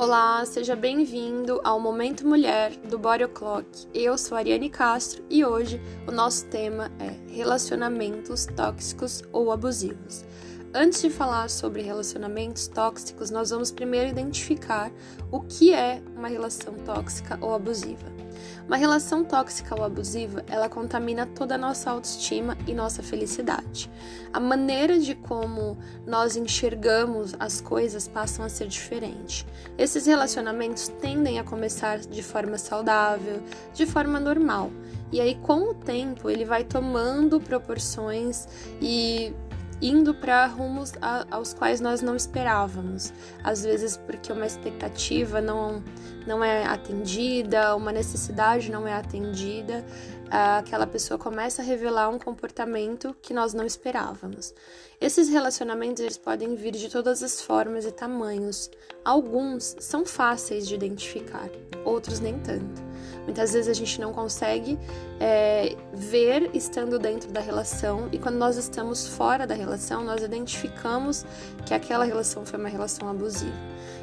Olá, seja bem-vindo ao Momento Mulher do Body O'Clock. Eu sou a Ariane Castro e hoje o nosso tema é relacionamentos tóxicos ou abusivos. Antes de falar sobre relacionamentos tóxicos, nós vamos primeiro identificar o que é uma relação tóxica ou abusiva. Uma relação tóxica ou abusiva, ela contamina toda a nossa autoestima e nossa felicidade. A maneira de como nós enxergamos as coisas passam a ser diferente. Esses relacionamentos tendem a começar de forma saudável, de forma normal. E aí, com o tempo, ele vai tomando proporções e indo para rumos a, aos quais nós não esperávamos. Às vezes porque uma expectativa não, não é atendida, uma necessidade não é atendida, aquela pessoa começa a revelar um comportamento que nós não esperávamos. Esses relacionamentos eles podem vir de todas as formas e tamanhos. Alguns são fáceis de identificar, outros nem tanto. Muitas vezes a gente não consegue é, ver estando dentro da relação e quando nós estamos fora da relação, nós identificamos que aquela relação foi uma relação abusiva.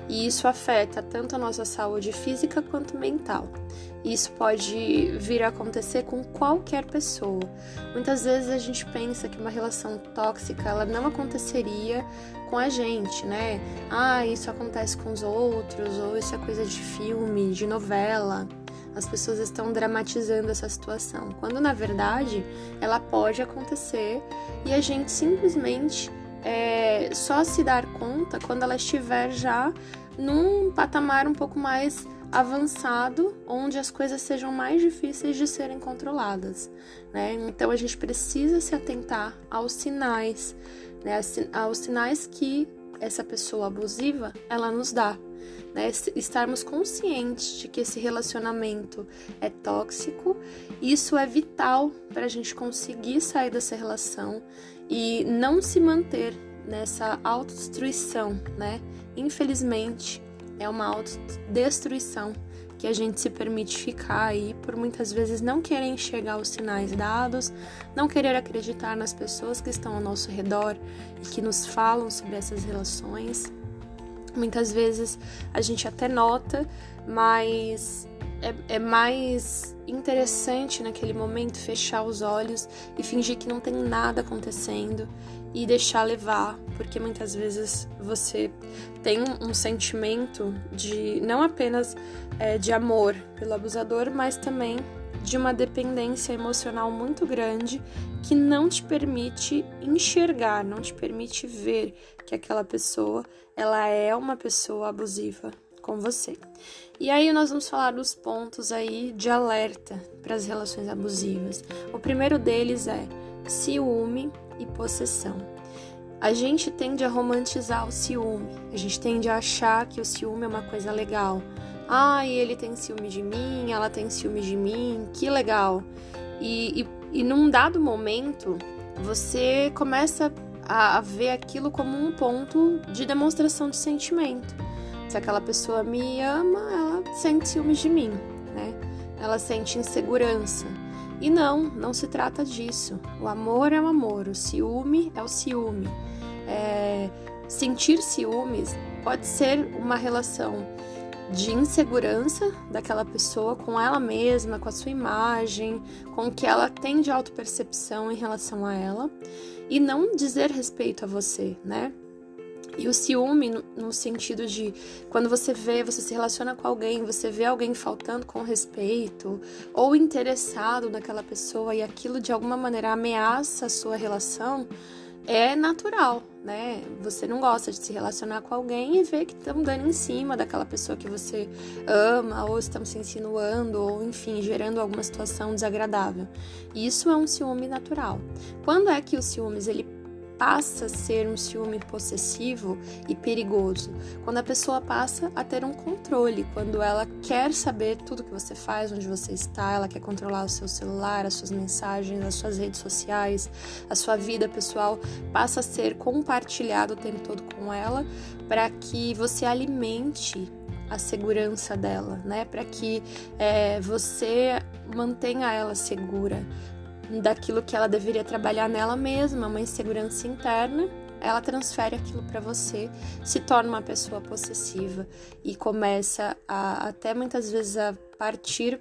E isso afeta tanto a nossa saúde física quanto mental. Isso pode vir a acontecer com qualquer pessoa. Muitas vezes a gente pensa que uma relação tóxica ela não aconteceria com a gente, né? Ah, isso acontece com os outros, ou isso é coisa de filme, de novela as pessoas estão dramatizando essa situação, quando na verdade ela pode acontecer e a gente simplesmente é, só se dar conta quando ela estiver já num patamar um pouco mais avançado, onde as coisas sejam mais difíceis de serem controladas, né? Então a gente precisa se atentar aos sinais, né? Aos sinais que essa pessoa abusiva ela nos dá né? Estarmos conscientes de que esse relacionamento é tóxico, isso é vital para a gente conseguir sair dessa relação e não se manter nessa autodestruição, né? Infelizmente, é uma autodestruição que a gente se permite ficar aí por muitas vezes não querer enxergar os sinais dados, não querer acreditar nas pessoas que estão ao nosso redor e que nos falam sobre essas relações. Muitas vezes a gente até nota, mas é, é, mais interessante naquele momento fechar os olhos e fingir que não tem nada acontecendo e deixar levar, porque muitas vezes você tem um sentimento de não apenas é, de amor pelo abusador, mas também de uma dependência emocional muito grande que não te permite enxergar, não te permite ver que aquela pessoa ela é uma pessoa abusiva com você. E aí nós vamos falar dos pontos aí de alerta para as relações abusivas. O primeiro deles é ciúme e possessão. A gente tende a romantizar o ciúme, a gente tende a achar que o ciúme é uma coisa legal. Ah, ele tem ciúme de mim, ela tem ciúme de mim, que legal. E, e, e num dado momento, você começa a, a ver aquilo como um ponto de demonstração de sentimento. Se aquela pessoa me ama, ela sente ciúmes de mim, né? Ela sente insegurança. E não, não se trata disso. O amor é o amor, o ciúme é o ciúme. É, sentir ciúmes pode ser uma relação de insegurança daquela pessoa com ela mesma, com a sua imagem, com o que ela tem de autopercepção em relação a ela e não dizer respeito a você, né? E o ciúme, no, sentido de quando você vê, você se relaciona com alguém, você vê alguém faltando com respeito ou interessado naquela pessoa e aquilo de alguma maneira ameaça a sua relação, é natural, né? Você não gosta de se relacionar com alguém e ver que estão dando em cima daquela pessoa que você ama, ou estão se insinuando, ou enfim, gerando alguma situação desagradável. Isso é um ciúme natural. Quando é que os ciúmes ele passa a ser um ciúme possessivo e perigoso, quando a pessoa passa a ter um controle, quando ela quer saber tudo que você faz, onde você está, ela quer controlar o seu celular, as suas mensagens, as suas redes sociais, a sua vida pessoal, passa a ser compartilhado o tempo todo com ela, para que você alimente a segurança dela, né? Para que é, você mantenha ela segura, daquilo que ela deveria trabalhar nela mesma, uma insegurança interna, ela transfere aquilo para você, se torna uma pessoa possessiva e começa a até muitas vezes a partir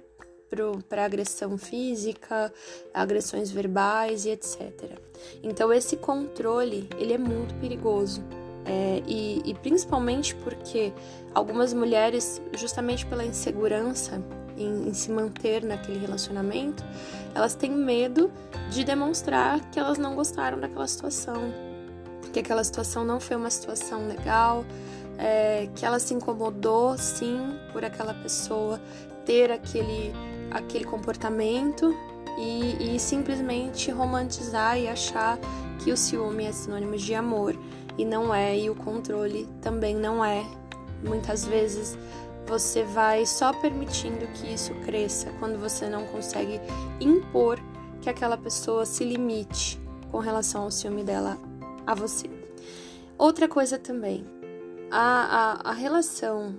para agressão física, agressões verbais e etc. Então esse controle ele é muito perigoso é, e, e principalmente porque algumas mulheres, justamente pela insegurança em, em, se manter naquele relacionamento, elas têm medo de demonstrar que elas não gostaram daquela situação, que aquela situação não foi uma situação legal, é, que ela se incomodou sim por aquela pessoa ter aquele, aquele comportamento e, e simplesmente romantizar e achar que o ciúme é sinônimo de amor e não é, e o controle também não é. Muitas vezes você vai só permitindo que isso cresça quando você não consegue impor que aquela pessoa se limite com relação ao ciúme dela a você. Outra coisa também, a, a, a relação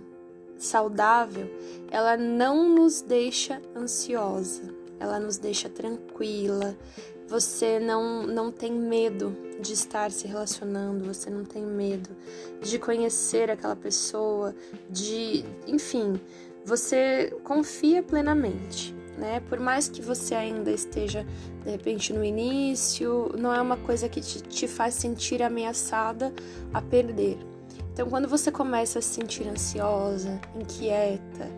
saudável, ela não nos deixa ansiosa, ela nos deixa tranquila, você não, não tem medo de estar se relacionando, você não tem medo de conhecer aquela pessoa, de, enfim, você confia plenamente, né? Por mais que você ainda esteja de repente no início, não é uma coisa que te, te faz sentir ameaçada a perder. Então, quando você começa a se sentir ansiosa, inquieta,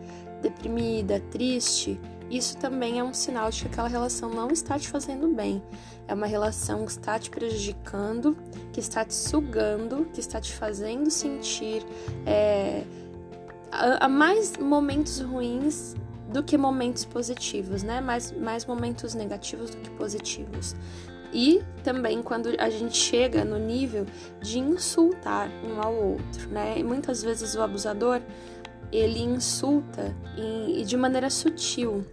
deprimida, triste, isso também é um sinal de que aquela relação não está te fazendo bem. É uma relação que está te prejudicando, que está te sugando, que está te fazendo sentir é, a, a mais momentos ruins do que momentos positivos, né? Mais, mais momentos negativos do que positivos. E também quando a gente chega no nível de insultar um ao outro, né? E muitas vezes o abusador ele insulta e, e de maneira sutil.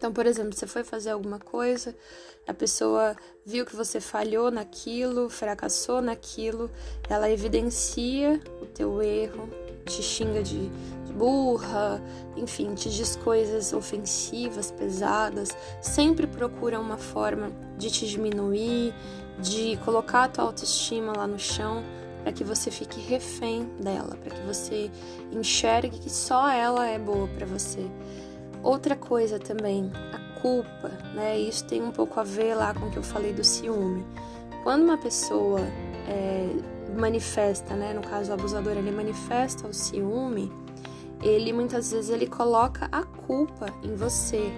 Então, por exemplo, você foi fazer alguma coisa, a pessoa viu que você falhou naquilo, fracassou naquilo, ela evidencia o teu erro, te xinga de, burra, enfim, te diz coisas ofensivas, pesadas, sempre procura uma forma de te diminuir, de colocar a tua autoestima lá no chão para que você fique refém dela, para que você enxergue que só ela é boa para você. Outra coisa também, a culpa, né? Isso tem um pouco a ver lá com o que eu falei do ciúme. Quando uma pessoa é, manifesta, né? No caso o abusador, ele manifesta o ciúme, ele muitas vezes ele coloca a culpa em você.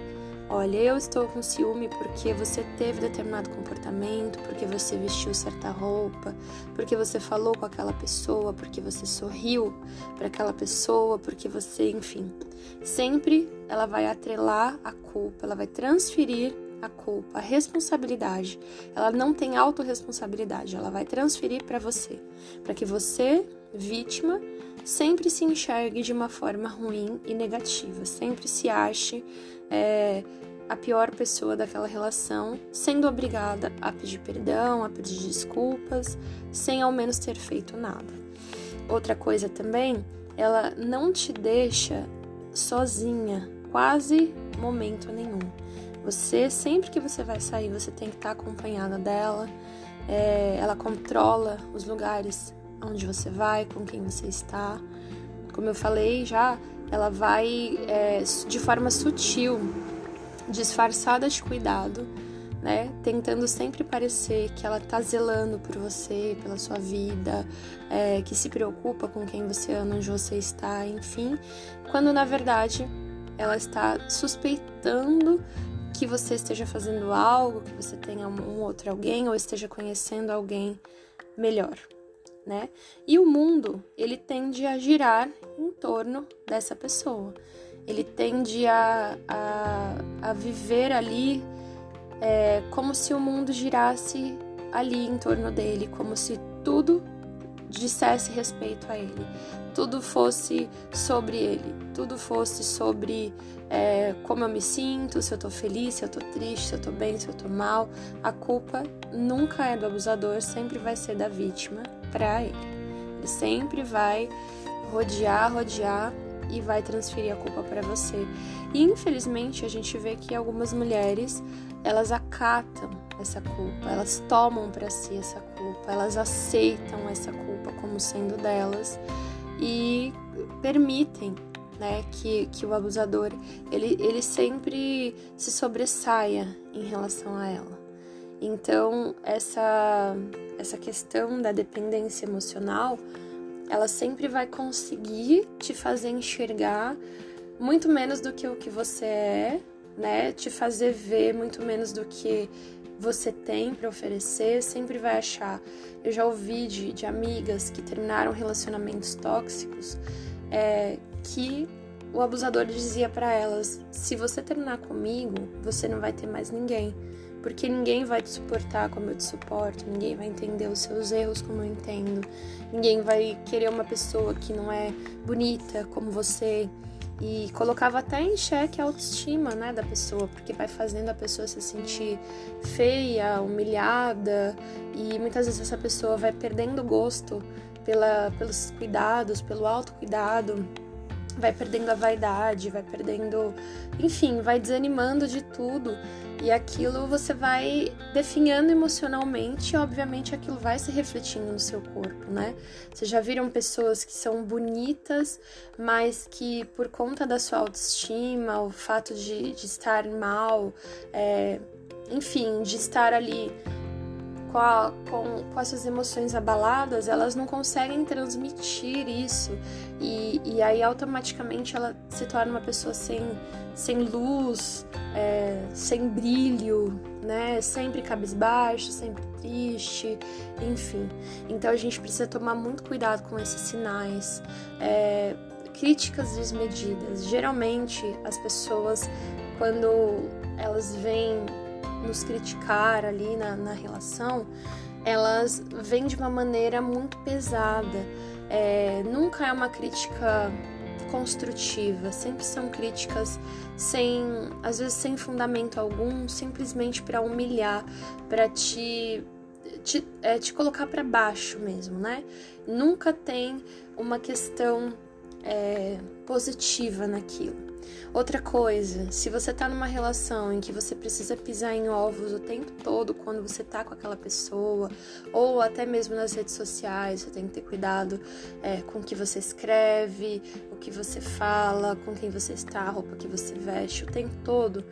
Olha, eu estou com ciúme porque você teve determinado comportamento, porque você vestiu certa roupa, porque você falou com aquela pessoa, porque você sorriu para aquela pessoa, porque você, enfim. Sempre ela vai atrelar a culpa, ela vai transferir a culpa, a responsabilidade. Ela não tem autorresponsabilidade, ela vai transferir para você, para que você, vítima, sempre se enxergue de uma forma ruim e negativa, sempre se ache é, a pior pessoa daquela relação, sendo obrigada a pedir perdão, a pedir desculpas, sem ao menos ter feito nada. Outra coisa também, ela não te deixa sozinha, quase momento nenhum. Você, sempre que você vai sair, você tem que estar acompanhada dela. É, ela controla os lugares onde você vai, com quem você está. Como eu falei já, ela vai é, de forma sutil, disfarçada de cuidado, né? Tentando sempre parecer que ela tá zelando por você, pela sua vida, é, que se preocupa com quem você ama, onde você está, enfim, quando na verdade ela está suspeitando que você esteja fazendo algo, que você tenha um outro alguém ou esteja conhecendo alguém melhor né? E o mundo, ele tende a girar em torno dessa pessoa. Ele tende a, a, a viver ali é, como se o mundo girasse ali em torno dele, como se tudo dissesse respeito a ele, tudo fosse sobre ele, tudo fosse sobre é, como eu me sinto, se eu tô feliz, se eu tô triste, se eu tô bem, se eu tô mal. A culpa nunca é do abusador, sempre vai ser da vítima para ele. Ele sempre vai rodear, rodear e vai transferir a culpa para você. E infelizmente a gente vê que algumas mulheres elas acatam essa culpa, elas tomam para si essa culpa, elas aceitam essa culpa como sendo delas e permitem né, que, que o abusador ele, ele sempre se sobressaia em relação a ela. Então, essa, essa questão da dependência emocional, ela sempre vai conseguir te fazer enxergar muito menos do que o que você é, né? Te fazer ver muito menos do que você tem para oferecer, sempre vai achar. Eu já ouvi de, de amigas que terminaram relacionamentos tóxicos é, que o abusador dizia para elas: se você terminar comigo, você não vai ter mais ninguém porque ninguém vai te suportar como eu te suporto, ninguém vai entender os seus erros como eu entendo, ninguém vai querer uma pessoa que não é bonita como você. E colocava até em xeque a autoestima né, da pessoa, porque vai fazendo a pessoa se sentir feia, humilhada, e muitas vezes essa pessoa vai perdendo gosto pela, pelos cuidados, pelo autocuidado, vai perdendo a vaidade, vai perdendo, enfim, vai desanimando de tudo. E aquilo você vai definhando emocionalmente, e obviamente aquilo vai se refletindo no seu corpo, né? Vocês já viram pessoas que são bonitas, mas que por conta da sua autoestima, o fato de, de estar mal, é, enfim, de estar ali com, a, com, com as suas emoções abaladas, elas não conseguem transmitir isso. E, e aí automaticamente ela se torna uma pessoa sem, sem luz, é, sem brilho, né? Sempre cabisbaixo, sempre triste, enfim. Então a gente precisa tomar muito cuidado com esses sinais. É, críticas desmedidas. Geralmente as pessoas, quando elas vêm nos criticar ali na, na relação, elas vêm de uma maneira muito pesada. É, nunca é uma crítica construtiva, sempre são críticas sem, às vezes sem fundamento algum, simplesmente para humilhar, para te te, é, te colocar para baixo mesmo, né? Nunca tem uma questão é, positiva naquilo. Outra coisa, se você tá numa relação em que você precisa pisar em ovos o tempo todo quando você tá com aquela pessoa, ou até mesmo nas redes sociais, você tem que ter cuidado é, com o que você escreve, o que você fala, com quem você está, a roupa que você veste, o tempo todo,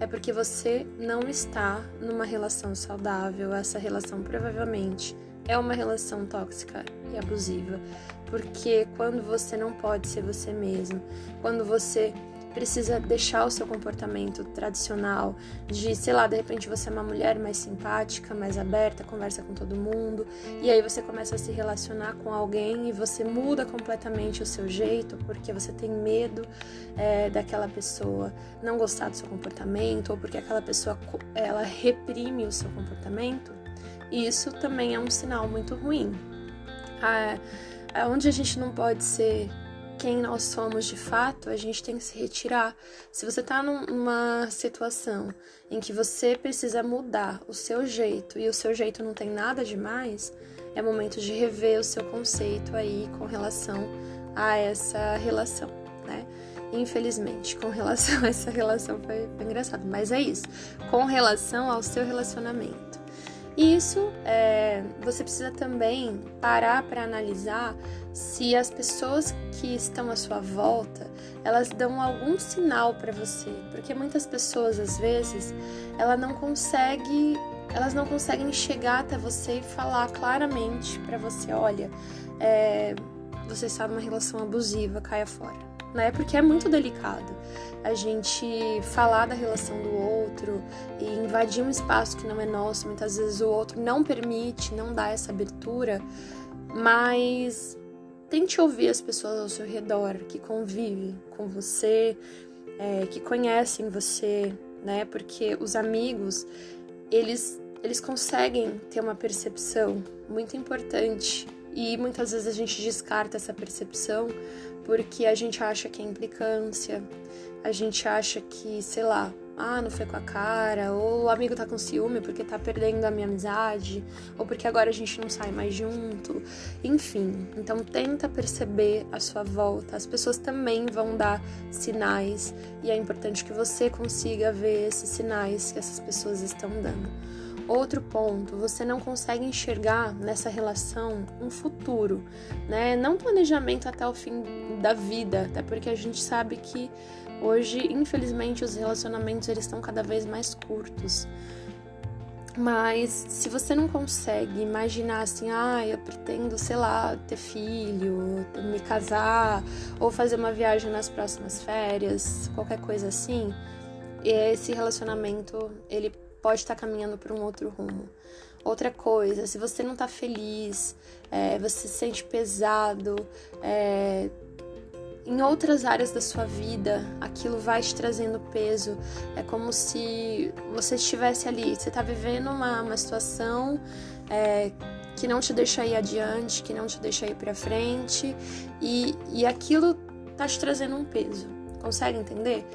é porque você não está numa relação saudável. Essa relação provavelmente é uma relação tóxica e abusiva, porque quando você não pode ser você mesmo, quando você precisa deixar o seu comportamento tradicional de, sei lá, de repente você é uma mulher mais simpática, mais aberta, conversa com todo mundo, e aí você começa a se relacionar com alguém e você muda completamente o seu jeito porque você tem medo é, daquela pessoa não gostar do seu comportamento ou porque aquela pessoa ela reprime o seu comportamento. E isso também é um sinal muito ruim. Ah, onde a gente não pode ser quem nós somos de fato, a gente tem que se retirar. Se você está numa situação em que você precisa mudar o seu jeito e o seu jeito não tem nada demais, é momento de rever o seu conceito aí com relação a essa relação, né? Infelizmente, com relação a essa relação foi, foi engraçado, mas é isso. Com relação ao seu relacionamento. E isso é, você precisa também parar para analisar se as pessoas que estão à sua volta elas dão algum sinal para você, porque muitas pessoas às vezes ela não consegue, elas não conseguem chegar até você e falar claramente para você, olha, é, você está numa relação abusiva, caia fora né? Porque é muito delicado a gente falar da relação do outro e invadir um espaço que não é nosso. Muitas vezes o outro não permite, não dá essa abertura, mas tente ouvir as pessoas ao seu redor que convivem com você, é, que conhecem você, né? Porque os amigos, eles, eles conseguem ter uma percepção muito importante e muitas vezes a gente descarta essa percepção porque a gente acha que é implicância, a gente acha que, sei lá, ah, não foi com a cara, ou o amigo tá com ciúme porque tá perdendo a minha amizade, ou porque agora a gente não sai mais junto. Enfim, então tenta perceber a sua volta. As pessoas também vão dar sinais e é importante que você consiga ver esses sinais que essas pessoas estão dando. Outro ponto, você não consegue enxergar nessa relação um futuro, né? Não planejamento até o fim da vida, até porque a gente sabe que hoje, infelizmente, os relacionamentos eles estão cada vez mais curtos. Mas se você não consegue imaginar assim, ah, eu pretendo, sei lá, ter filho, me casar, ou fazer uma viagem nas próximas férias, qualquer coisa assim, esse relacionamento ele pode estar caminhando para um outro rumo. Outra coisa, se você não está feliz, é, você se sente pesado, é, em outras áreas da sua vida, aquilo vai te trazendo peso. É como se você estivesse ali, você está vivendo uma, uma situação é, que não te deixa ir adiante, que não te deixa ir para frente, e, e aquilo tá te trazendo um peso. Consegue entender?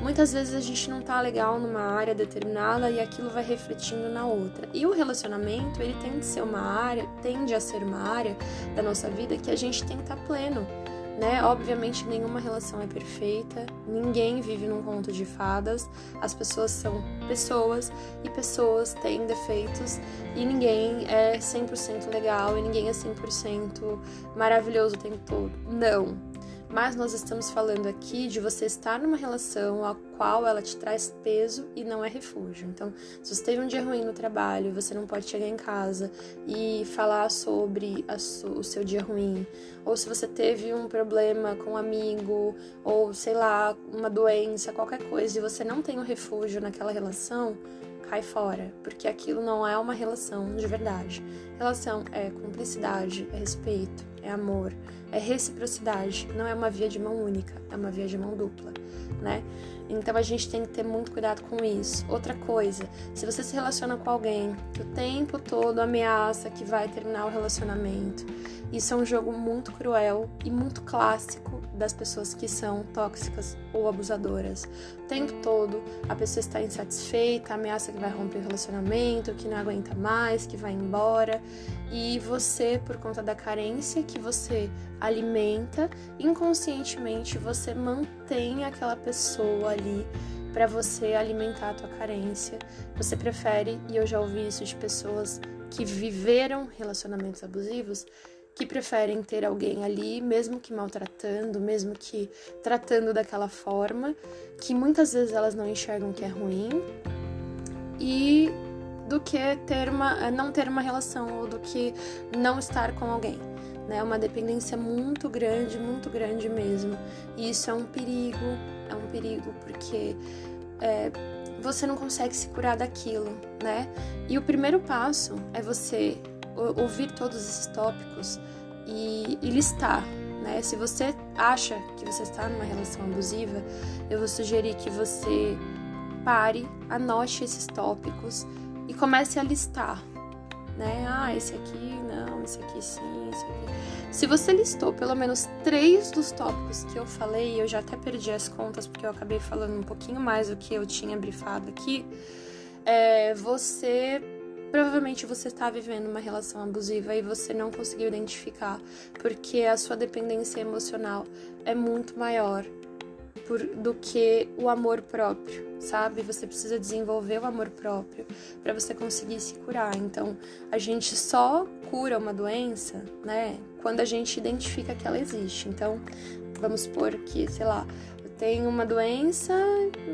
Muitas vezes a gente não tá legal numa área determinada e aquilo vai refletindo na outra. E o relacionamento, ele tende a ser uma área, tende a ser uma área da nossa vida que a gente tem que estar tá pleno né? Obviamente nenhuma relação é perfeita, ninguém vive num conto de fadas, as pessoas são pessoas e pessoas têm defeitos e ninguém é 100% legal e ninguém é 100% maravilhoso o tempo todo. Não, mas nós estamos falando aqui de você estar numa relação a qual ela te traz peso e não é refúgio. Então, se você teve um dia ruim no trabalho, você não pode chegar em casa e falar sobre o seu dia ruim. Ou se você teve um problema com um amigo, ou sei lá, uma doença, qualquer coisa, e você não tem um refúgio naquela relação, cai fora, porque aquilo não é uma relação de verdade. Relação é cumplicidade, é respeito, é amor, é reciprocidade, não é uma via de mão única, é uma via de mão dupla, né? Então a gente tem que ter muito cuidado com isso. Outra coisa, se você se relaciona com alguém que o tempo todo ameaça que vai terminar o relacionamento, isso é um jogo muito cruel e muito clássico das pessoas que são tóxicas ou abusadoras. O tempo todo a pessoa está insatisfeita, ameaça que vai romper o relacionamento, que não aguenta mais, que vai embora. E você, por conta da carência que você alimenta, inconscientemente você mantém aquela pessoa ali para você alimentar a tua carência. Você prefere, e eu já ouvi isso de pessoas que viveram relacionamentos abusivos, que preferem ter alguém ali, mesmo que maltratando, mesmo que tratando daquela forma, que muitas vezes elas não enxergam que é ruim, e do que ter uma, não ter uma relação ou do que não estar com alguém. Né? É uma dependência muito grande, muito grande mesmo. E isso é um perigo, é um perigo porque é, você não consegue se curar daquilo, né? E o primeiro passo é você ouvir todos esses tópicos e, e listar. Né? Se você acha que você está numa relação abusiva, eu vou sugerir que você pare, anote esses tópicos e comece a listar. Né? Ah, esse aqui não, esse aqui sim, esse aqui. Se você listou pelo menos três dos tópicos que eu falei, eu já até perdi as contas porque eu acabei falando um pouquinho mais do que eu tinha brifado aqui, é, você Provavelmente você está vivendo uma relação abusiva e você não conseguiu identificar, porque a sua dependência emocional é muito maior por, do que o amor próprio, sabe? Você precisa desenvolver o amor próprio para você conseguir se curar. Então, a gente só cura uma doença, né, quando a gente identifica que ela existe. Então, vamos supor que, sei lá, eu tenho uma doença,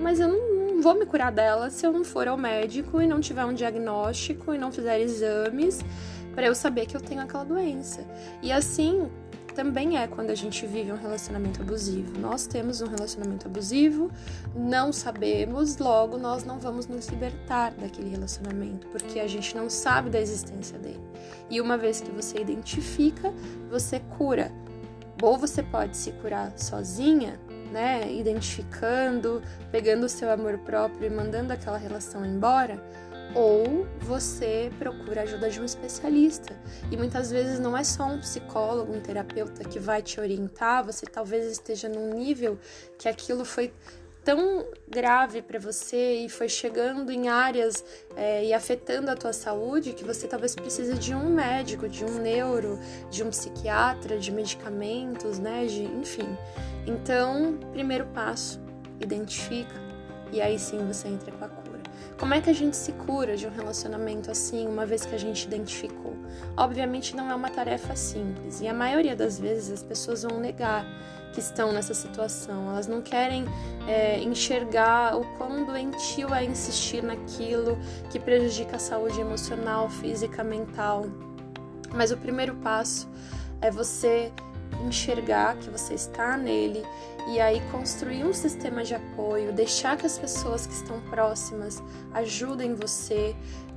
mas eu não vou me curar dela se eu não for ao médico e não tiver um diagnóstico e não fizer exames para eu saber que eu tenho aquela doença. E assim também é quando a gente vive um relacionamento abusivo. Nós temos um relacionamento abusivo, não sabemos, logo nós não vamos nos libertar daquele relacionamento, porque a gente não sabe da existência dele. E uma vez que você identifica, você cura. Ou você pode se curar sozinha, né, identificando, pegando o seu amor próprio e mandando aquela relação embora, ou você procura a ajuda de um especialista. E muitas vezes não é só um psicólogo, um terapeuta que vai te orientar, você talvez esteja num nível que aquilo foi tão grave para você e foi chegando em áreas é, e afetando a tua saúde que você talvez precise de um médico, de um neuro, de um psiquiatra, de medicamentos, né, de, enfim. Então, primeiro passo, identifica e aí sim você entra com a cura. Como é que a gente se cura de um relacionamento assim, uma vez que a gente identificou? Obviamente não é uma tarefa simples e a maioria das vezes as pessoas vão negar que estão nessa situação. Elas não querem é, enxergar o quão doentio é insistir naquilo que prejudica a saúde emocional, física, mental. Mas o primeiro passo é você enxergar que você está nele e aí construir um sistema de apoio, deixar que as pessoas que estão próximas ajudem você.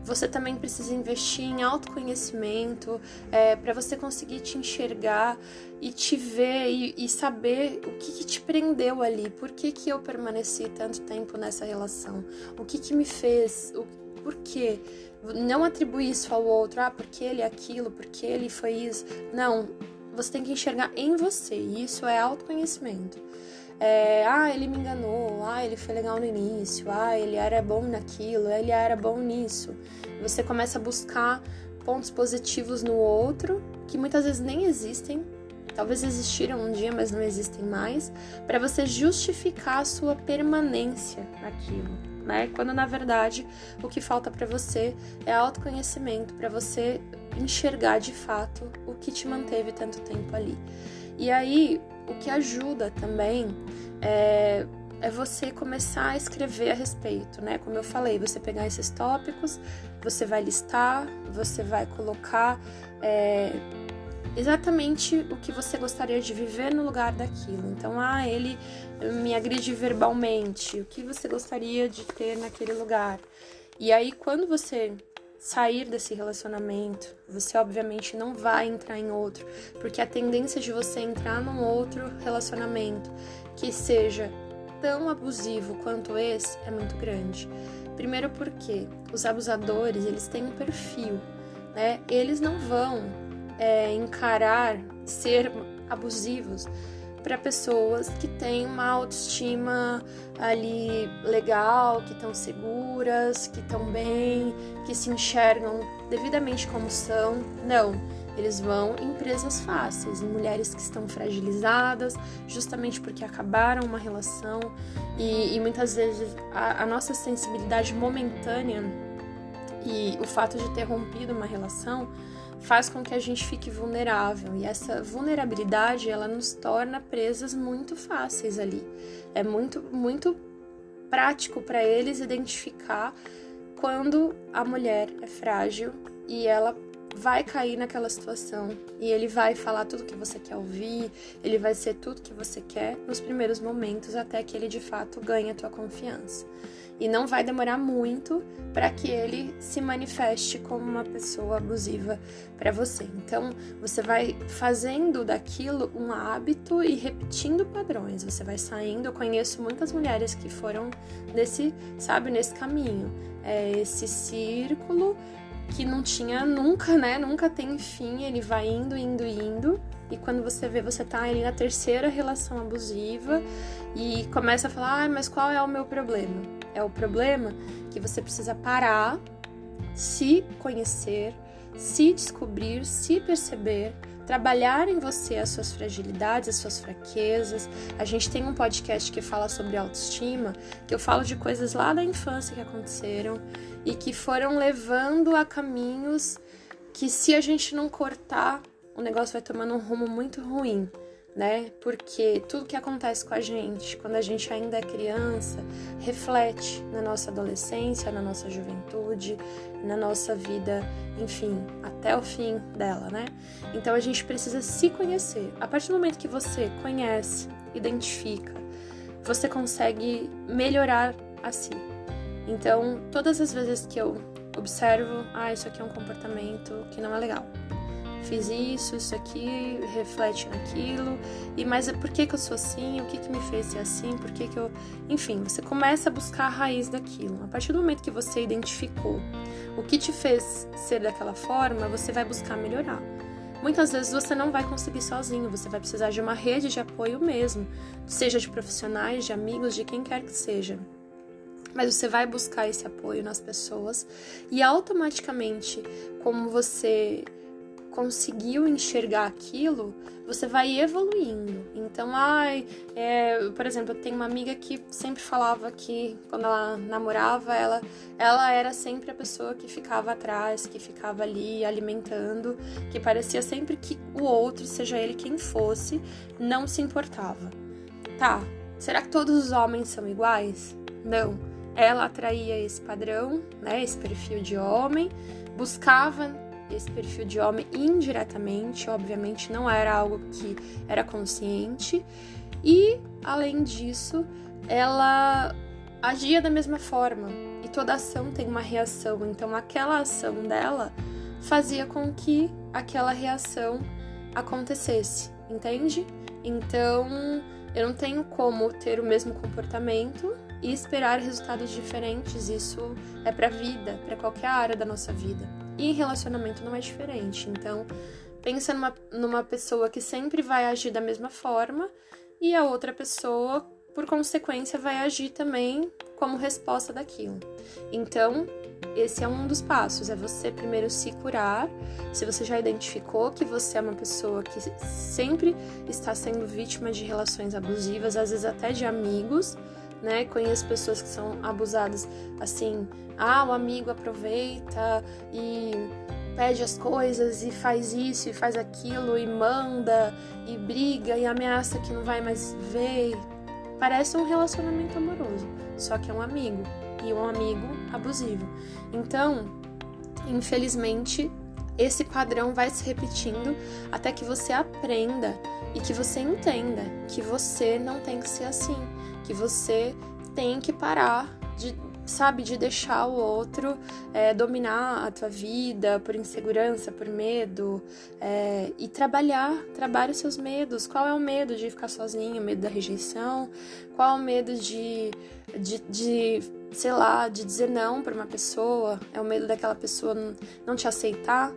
Você também precisa investir em autoconhecimento é, para você conseguir te enxergar e te ver e, e saber o que, que, te prendeu ali, por que, que eu permaneci tanto tempo nessa relação, o que, que me fez, o, por quê? Não atribuir isso ao outro, ah, porque ele é aquilo, porque ele foi isso. Não, você tem que enxergar em você, e isso é autoconhecimento. É, ah, ele me enganou, ah, ele foi legal no início, ah, ele era bom naquilo, ele era bom nisso. Você começa a buscar pontos positivos no outro, que muitas vezes nem existem, talvez existiram um dia, mas não existem mais, para você justificar a sua permanência naquilo, né? Quando na verdade o que falta para você é autoconhecimento, para você enxergar de fato o que te manteve tanto tempo ali. E aí, o que ajuda também é, é você começar a escrever a respeito, né? Como eu falei, você pegar esses tópicos, você vai listar, você vai colocar é, exatamente o que você gostaria de viver no lugar daquilo. Então, ah, ele me agride verbalmente, o que você gostaria de ter naquele lugar. E aí, quando você sair desse relacionamento, você obviamente não vai entrar em outro, porque a tendência de você entrar num outro relacionamento que seja tão abusivo quanto esse é muito grande. Primeiro porque os abusadores, eles têm um perfil, né? Eles não vão é, encarar ser abusivos para pessoas que têm uma autoestima ali legal, que estão seguras, que estão bem, que se enxergam devidamente como são. Não, eles vão em presas fáceis, em mulheres que estão fragilizadas, justamente porque acabaram uma relação e, e muitas vezes a, a nossa sensibilidade momentânea e o fato de ter rompido uma relação faz com que a gente fique vulnerável e essa vulnerabilidade ela nos torna presas muito fáceis ali. É muito muito prático para eles identificar quando a mulher é frágil e ela vai cair naquela situação e ele vai falar tudo que você quer ouvir, ele vai ser tudo que você quer nos primeiros momentos até que ele de fato ganhe a tua confiança e não vai demorar muito para que ele se manifeste como uma pessoa abusiva para você. Então, você vai fazendo daquilo um hábito e repetindo padrões. Você vai saindo. Eu conheço muitas mulheres que foram nesse, sabe, nesse caminho. É esse círculo que não tinha nunca, né? Nunca tem fim. Ele vai indo, indo, indo. E quando você vê, você tá ali na terceira relação abusiva e começa a falar: ah, mas qual é o meu problema? é o problema que você precisa parar, se conhecer, se descobrir, se perceber, trabalhar em você as suas fragilidades, as suas fraquezas. A gente tem um podcast que fala sobre autoestima, que eu falo de coisas lá da infância que aconteceram e que foram levando a caminhos que se a gente não cortar, o negócio vai tomando um rumo muito ruim né? Porque tudo que acontece com a gente quando a gente ainda é criança reflete na nossa adolescência, na nossa juventude, na nossa vida, enfim, até o fim dela, né? Então a gente precisa se conhecer. A partir do momento que você conhece, identifica, você consegue melhorar a si. Então, todas as vezes que eu observo, ah, isso aqui é um comportamento que não é legal fiz isso, isso aqui, reflete naquilo, e mas é por que, que eu sou assim, o que, que me fez ser assim, por que, que eu. Enfim, você começa a buscar a raiz daquilo. A partir do momento que você identificou o que te fez ser daquela forma, você vai buscar melhorar. Muitas vezes você não vai conseguir sozinho, você vai precisar de uma rede de apoio mesmo, seja de profissionais, de amigos, de quem quer que seja. Mas você vai buscar esse apoio nas pessoas e automaticamente, como você conseguiu enxergar aquilo, você vai evoluindo. Então, ai, é, por exemplo, eu tenho uma amiga que sempre falava que quando ela namorava, ela, ela era sempre a pessoa que ficava atrás, que ficava ali alimentando, que parecia sempre que o outro, seja ele quem fosse, não se importava. Tá, será que todos os homens são iguais? Não. Ela atraía esse padrão, né, esse perfil de homem, buscava esse perfil de homem indiretamente, obviamente não era algo que era consciente, e além disso, ela agia da mesma forma, e toda ação tem uma reação, então aquela ação dela fazia com que aquela reação acontecesse, entende? Então, eu não tenho como ter o mesmo comportamento e esperar resultados diferentes. Isso é para a vida, para qualquer área da nossa vida. E em relacionamento não é diferente. Então, pensa numa, numa pessoa que sempre vai agir da mesma forma e a outra pessoa, por consequência, vai agir também como resposta daquilo. Então, esse é um dos passos, é você primeiro se curar. Se você já identificou que você é uma pessoa que sempre está sendo vítima de relações abusivas, às vezes até de amigos, né? Conheço pessoas que são abusadas assim, ah, o amigo aproveita e pede as coisas e faz isso e faz aquilo e manda e briga e ameaça que não vai mais ver. Parece um relacionamento amoroso, só que é um amigo e um amigo abusivo. Então, infelizmente, esse padrão vai se repetindo até que você aprenda e que você entenda que você não tem que ser assim, que você tem que parar de, sabe, de deixar o outro é, dominar a tua vida por insegurança, por medo é, e trabalhar, trabalhe os seus medos. Qual é o medo de ficar sozinho, o medo da rejeição? Qual é o medo de, de, de sei lá, de dizer não para uma pessoa? É o medo daquela pessoa não te aceitar?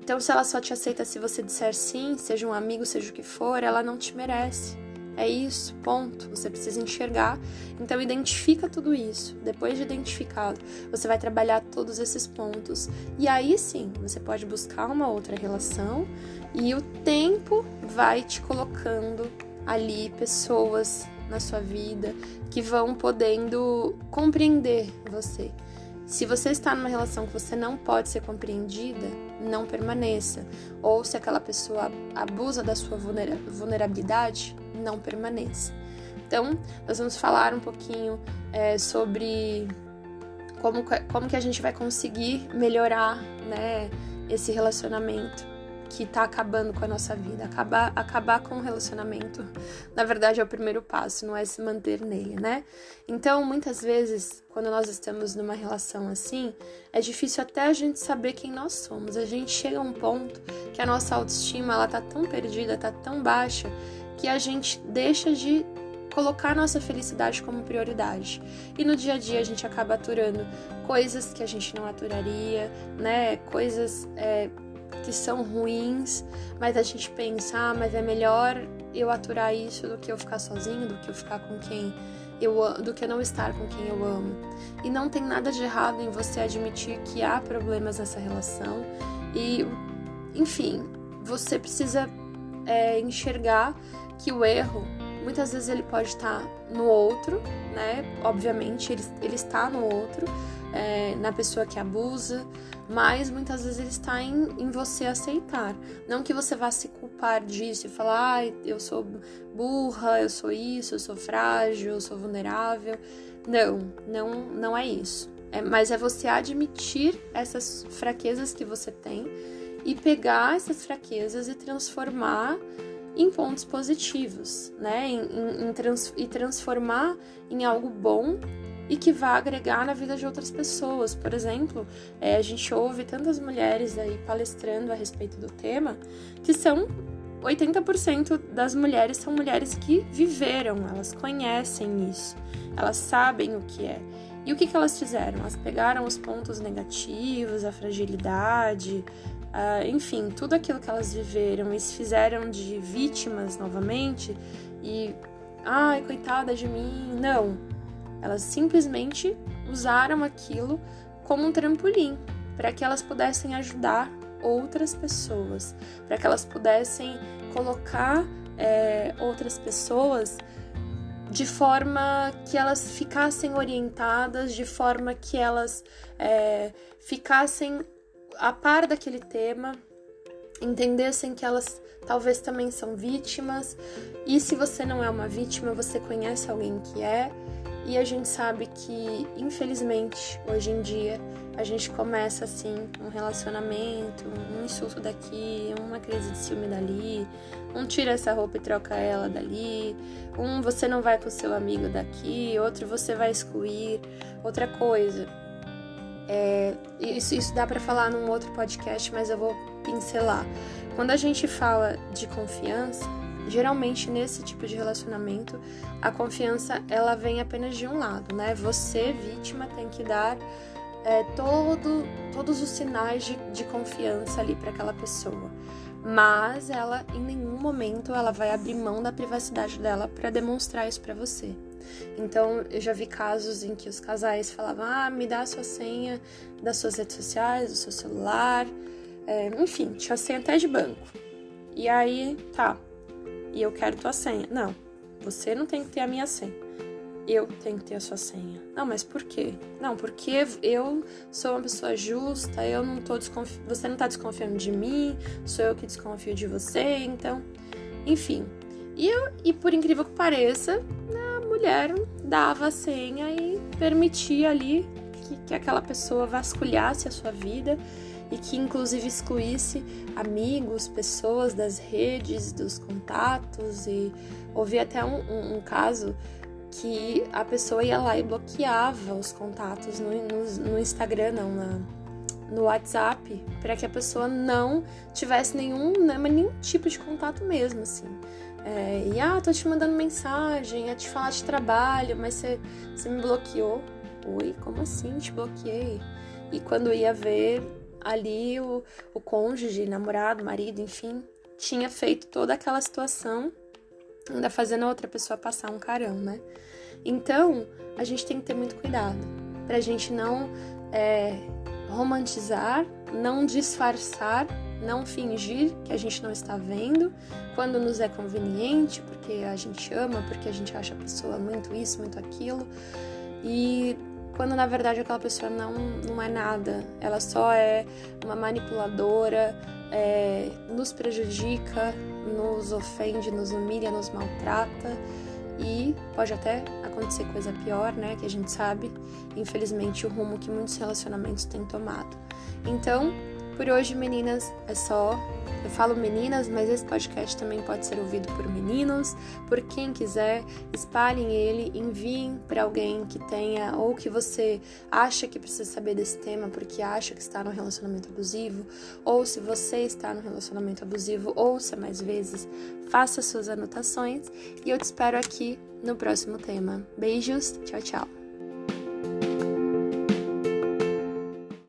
Então, se ela só te aceita se você disser sim, seja um amigo, seja o que for, ela não te merece. É isso, ponto. Você precisa enxergar. Então, identifica tudo isso. Depois de identificado, você vai trabalhar todos esses pontos. E aí sim, você pode buscar uma outra relação e o tempo vai te colocando ali pessoas na sua vida que vão podendo compreender você. Se você está numa relação que você não pode ser compreendida, não permaneça. Ou se aquela pessoa abusa da sua vulnerabilidade, não permaneça. Então, nós vamos falar um pouquinho é, sobre como, como que a gente vai conseguir melhorar né, esse relacionamento que tá acabando com a nossa vida. Acabar, acabar com o relacionamento, na verdade, é o primeiro passo, não é se manter nele, né? Então, muitas vezes, quando nós estamos numa relação assim, é difícil até a gente saber quem nós somos. A gente chega a um ponto que a nossa autoestima, ela tá tão perdida, tá tão baixa, que a gente deixa de colocar nossa felicidade como prioridade. E no dia a dia a gente acaba aturando coisas que a gente não aturaria, né? Coisas é, que são ruins, mas a gente pensa, ah, mas é melhor eu aturar isso do que eu ficar sozinho, do que eu ficar com quem eu do que eu não estar com quem eu amo. E não tem nada de errado em você admitir que há problemas nessa relação e, enfim, você precisa é, enxergar que o erro muitas vezes ele pode estar no outro, né? Obviamente ele, ele está no outro, é, na pessoa que abusa, mas muitas vezes ele está em, em você aceitar. Não que você vá se culpar disso e falar, ah, eu sou burra, eu sou isso, eu sou frágil, eu sou vulnerável. Não, não, não é isso. É, mas é você admitir essas fraquezas que você tem e pegar essas fraquezas e transformar em pontos positivos, né? Em, em, em trans, e transformar em algo bom e que vá agregar na vida de outras pessoas. Por exemplo, é, a gente ouve tantas mulheres aí palestrando a respeito do tema que são 80% das mulheres são mulheres que viveram, elas conhecem isso, elas sabem o que é. E o que, que elas fizeram? Elas pegaram os pontos negativos, a fragilidade, uh, enfim, tudo aquilo que elas viveram e se fizeram de vítimas novamente e, ai, coitada de mim. Não, elas simplesmente usaram aquilo como um trampolim para que elas pudessem ajudar outras pessoas, para que elas pudessem colocar é, outras pessoas de forma que elas ficassem orientadas, de forma que elas é, ficassem a par daquele tema, entendessem que elas talvez também são vítimas. E se você não é uma vítima, você conhece alguém que é. E a gente sabe que, infelizmente, hoje em dia, a gente começa assim um relacionamento, um insulto daqui, uma crise de ciúme dali, um tira essa roupa e troca ela dali, um você não vai com seu amigo daqui, outro você vai excluir, outra coisa. É, isso, isso dá para falar num outro podcast, mas eu vou pincelar. Quando a gente fala de confiança, geralmente nesse tipo de relacionamento, a confiança ela vem apenas de um lado, né? Você, vítima, tem que dar é, todo, todos os sinais de, de confiança ali para aquela pessoa. Mas ela, em nenhum momento, ela vai abrir mão da privacidade dela para demonstrar isso para você. Então, eu já vi casos em que os casais falavam: ah, me dá a sua senha das suas redes sociais, do seu celular, é, enfim, tinha senha até de banco. E aí, tá, e eu quero tua senha. Não, você não tem que ter a minha senha eu tenho que ter a sua senha. Não, mas por quê? Não, porque eu sou uma pessoa justa, eu não tô desconfi... você não tá desconfiando de mim, sou eu que desconfio de você, então, enfim. E, eu, e por incrível que pareça, a mulher dava a senha e permitia ali que, que aquela pessoa vasculhasse a sua vida e que inclusive excluísse amigos, pessoas das redes, dos contatos e ouvi até um, um, um caso que a pessoa ia lá e bloqueava os contatos no, no, no Instagram, não, na, no WhatsApp, para que a pessoa não tivesse nenhum, né, nenhum tipo de contato mesmo, assim. É, e, ah, tô te mandando mensagem, ia te falar de trabalho, mas você, você me bloqueou. Oi, como assim? Te bloqueei. E quando ia ver, ali o, o cônjuge, namorado, marido, enfim, tinha feito toda aquela situação ainda fazendo a outra pessoa passar um carão, né? Então, a gente tem que ter muito cuidado pra gente não é, romantizar, não disfarçar, não fingir que a gente não está vendo quando nos é conveniente, porque a gente ama, porque a gente acha a pessoa muito isso, muito aquilo. E quando na verdade aquela pessoa não, não é nada, ela só é uma manipuladora, é, nos prejudica, nos ofende, nos humilha, nos maltrata e pode até acontecer coisa pior, né? Que a gente sabe, infelizmente, o rumo que muitos relacionamentos têm tomado. Então, por hoje, meninas, é só. Eu falo meninas, mas esse podcast também pode ser ouvido por meninos, por quem quiser. Espalhem ele, enviem para alguém que tenha ou que você acha que precisa saber desse tema porque acha que está no relacionamento abusivo, ou se você está no relacionamento abusivo, ouça mais vezes, faça suas anotações e eu te espero aqui no próximo tema. Beijos, tchau, tchau.